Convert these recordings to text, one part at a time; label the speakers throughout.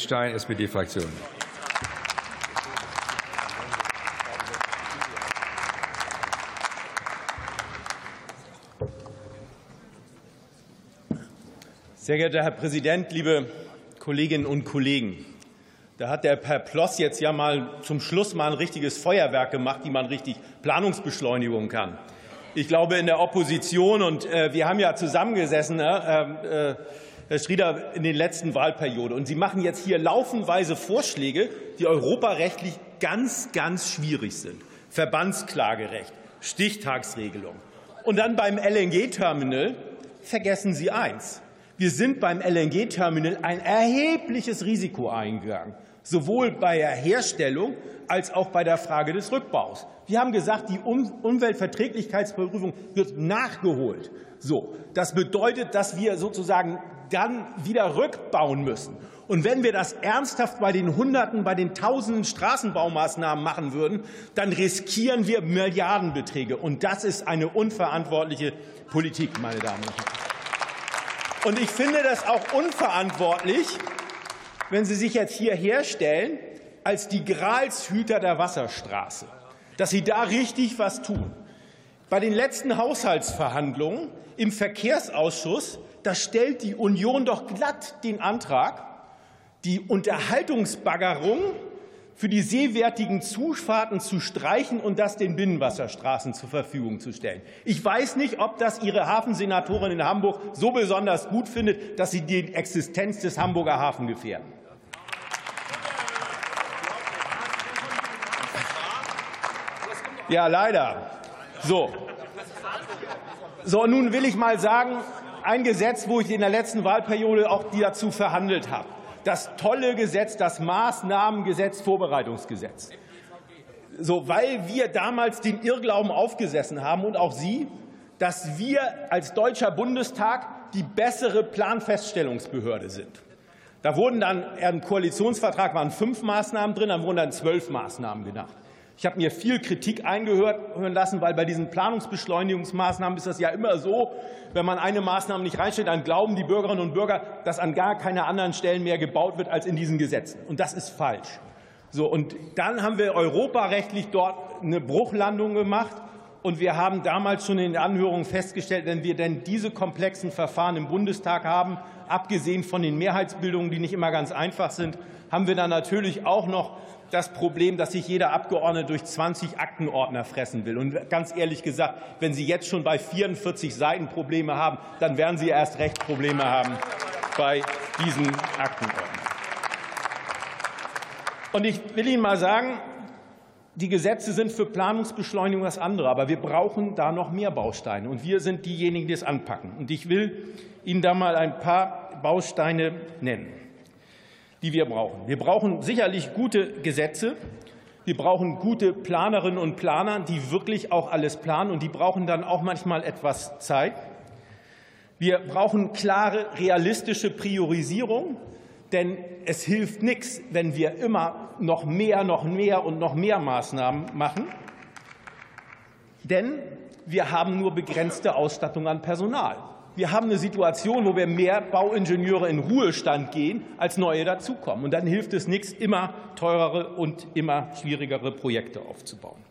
Speaker 1: Stein, SPD-Fraktion.
Speaker 2: Sehr geehrter Herr Präsident, liebe Kolleginnen und Kollegen! Da hat der Herr Ploss jetzt ja mal zum Schluss mal ein richtiges Feuerwerk gemacht, wie man richtig Planungsbeschleunigung kann. Ich glaube, in der Opposition, und äh, wir haben ja zusammengesessen, äh, äh, Herr Schrieder, in den letzten Wahlperioden, und Sie machen jetzt hier laufenweise Vorschläge, die europarechtlich ganz, ganz schwierig sind. Verbandsklagerecht, Stichtagsregelung. Und dann beim LNG-Terminal vergessen Sie eins. Wir sind beim LNG-Terminal ein erhebliches Risiko eingegangen, sowohl bei der Herstellung als auch bei der Frage des Rückbaus. Wir haben gesagt, die Umweltverträglichkeitsprüfung wird nachgeholt. So, das bedeutet, dass wir sozusagen dann wieder rückbauen müssen. Und wenn wir das ernsthaft bei den Hunderten, bei den Tausenden Straßenbaumaßnahmen machen würden, dann riskieren wir Milliardenbeträge. Und das ist eine unverantwortliche Politik, meine Damen und Herren. Und ich finde das auch unverantwortlich, wenn Sie sich jetzt hier herstellen als die Gralshüter der Wasserstraße, dass Sie da richtig was tun. Bei den letzten Haushaltsverhandlungen im Verkehrsausschuss, da stellt die Union doch glatt den Antrag, die Unterhaltungsbaggerung für die seewertigen Zufahrten zu streichen und das den Binnenwasserstraßen zur Verfügung zu stellen. Ich weiß nicht, ob das Ihre Hafensenatorin in Hamburg so besonders gut findet, dass Sie die Existenz des Hamburger Hafen gefährden. Ja, leider. So. So, nun will ich mal sagen, ein Gesetz, wo ich in der letzten Wahlperiode auch dazu verhandelt habe das tolle Gesetz, das Maßnahmengesetz, Vorbereitungsgesetz. So, weil wir damals den Irrglauben aufgesessen haben und auch Sie, dass wir als Deutscher Bundestag die bessere Planfeststellungsbehörde sind. Da wurden dann im Koalitionsvertrag waren fünf Maßnahmen drin, dann wurden dann zwölf Maßnahmen genannt. Ich habe mir viel Kritik eingehören lassen, weil bei diesen Planungsbeschleunigungsmaßnahmen ist das ja immer so, wenn man eine Maßnahme nicht reinstellt, dann glauben die Bürgerinnen und Bürger, dass an gar keiner anderen Stellen mehr gebaut wird als in diesen Gesetzen. Und das ist falsch. So, und dann haben wir europarechtlich dort eine Bruchlandung gemacht. Und wir haben damals schon in den Anhörungen festgestellt, wenn wir denn diese komplexen Verfahren im Bundestag haben, abgesehen von den Mehrheitsbildungen, die nicht immer ganz einfach sind, haben wir dann natürlich auch noch das Problem, dass sich jeder Abgeordnete durch 20 Aktenordner fressen will. Und ganz ehrlich gesagt, wenn Sie jetzt schon bei 44 Seiten Probleme haben, dann werden Sie erst recht Probleme haben bei diesen Aktenordnern. Und ich will Ihnen mal sagen, die Gesetze sind für Planungsbeschleunigung das andere, aber wir brauchen da noch mehr Bausteine. Und wir sind diejenigen, die es anpacken. Und ich will Ihnen da mal ein paar Bausteine nennen die wir brauchen. Wir brauchen sicherlich gute Gesetze. Wir brauchen gute Planerinnen und Planer, die wirklich auch alles planen, und die brauchen dann auch manchmal etwas Zeit. Wir brauchen klare, realistische Priorisierung, denn es hilft nichts, wenn wir immer noch mehr, noch mehr und noch mehr Maßnahmen machen. Denn wir haben nur begrenzte Ausstattung an Personal. Wir haben eine Situation, wo wir mehr Bauingenieure in Ruhestand gehen, als neue dazukommen. Und dann hilft es nichts, immer teurere und immer schwierigere Projekte aufzubauen.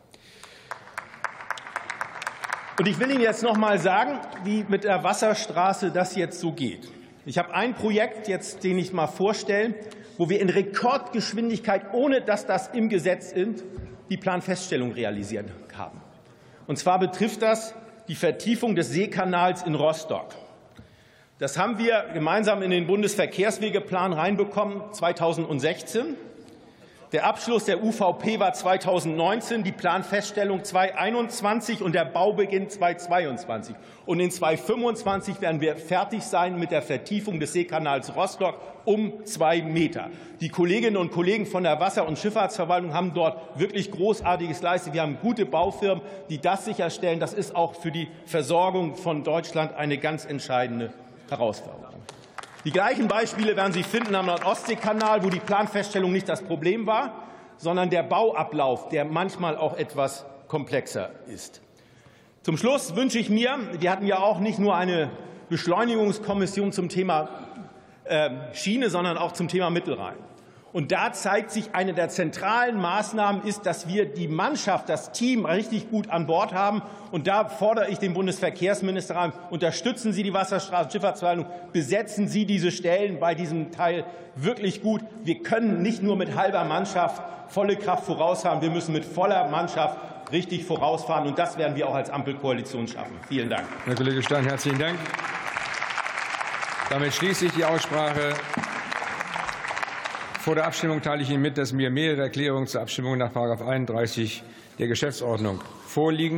Speaker 2: Und ich will Ihnen jetzt noch mal sagen, wie mit der Wasserstraße das jetzt so geht. Ich habe ein Projekt jetzt, den ich mal vorstellen, wo wir in Rekordgeschwindigkeit, ohne dass das im Gesetz ist, die Planfeststellung realisiert haben. Und zwar betrifft das die Vertiefung des Seekanals in Rostock. Das haben wir gemeinsam in den Bundesverkehrswegeplan reinbekommen 2016. Der Abschluss der UVP war 2019, die Planfeststellung 2021 und der Baubeginn 2022. Und in 2025 werden wir fertig sein mit der Vertiefung des Seekanals Rostock um zwei Meter. Die Kolleginnen und Kollegen von der Wasser- und Schifffahrtsverwaltung haben dort wirklich Großartiges geleistet. Wir haben gute Baufirmen, die das sicherstellen. Das ist auch für die Versorgung von Deutschland eine ganz entscheidende Herausforderung. Die gleichen Beispiele werden Sie finden am Nordostseekanal, wo die Planfeststellung nicht das Problem war, sondern der Bauablauf, der manchmal auch etwas komplexer ist. Zum Schluss wünsche ich mir, wir hatten ja auch nicht nur eine Beschleunigungskommission zum Thema ähm, Schiene, sondern auch zum Thema Mittelrhein. Und da zeigt sich, eine der zentralen Maßnahmen ist, dass wir die Mannschaft, das Team richtig gut an Bord haben. Und da fordere ich den Bundesverkehrsminister an, unterstützen Sie die Wasserstraßenschifffahrtsverwaltung, besetzen Sie diese Stellen bei diesem Teil wirklich gut. Wir können nicht nur mit halber Mannschaft volle Kraft vorausfahren, wir müssen mit voller Mannschaft richtig vorausfahren. Und das werden wir auch als Ampelkoalition schaffen. Vielen Dank.
Speaker 1: Herr Kollege Stein, herzlichen Dank. Damit schließe ich die Aussprache. Vor der Abstimmung teile ich Ihnen mit, dass mir mehrere Erklärungen zur Abstimmung nach § 31 der Geschäftsordnung vorliegen.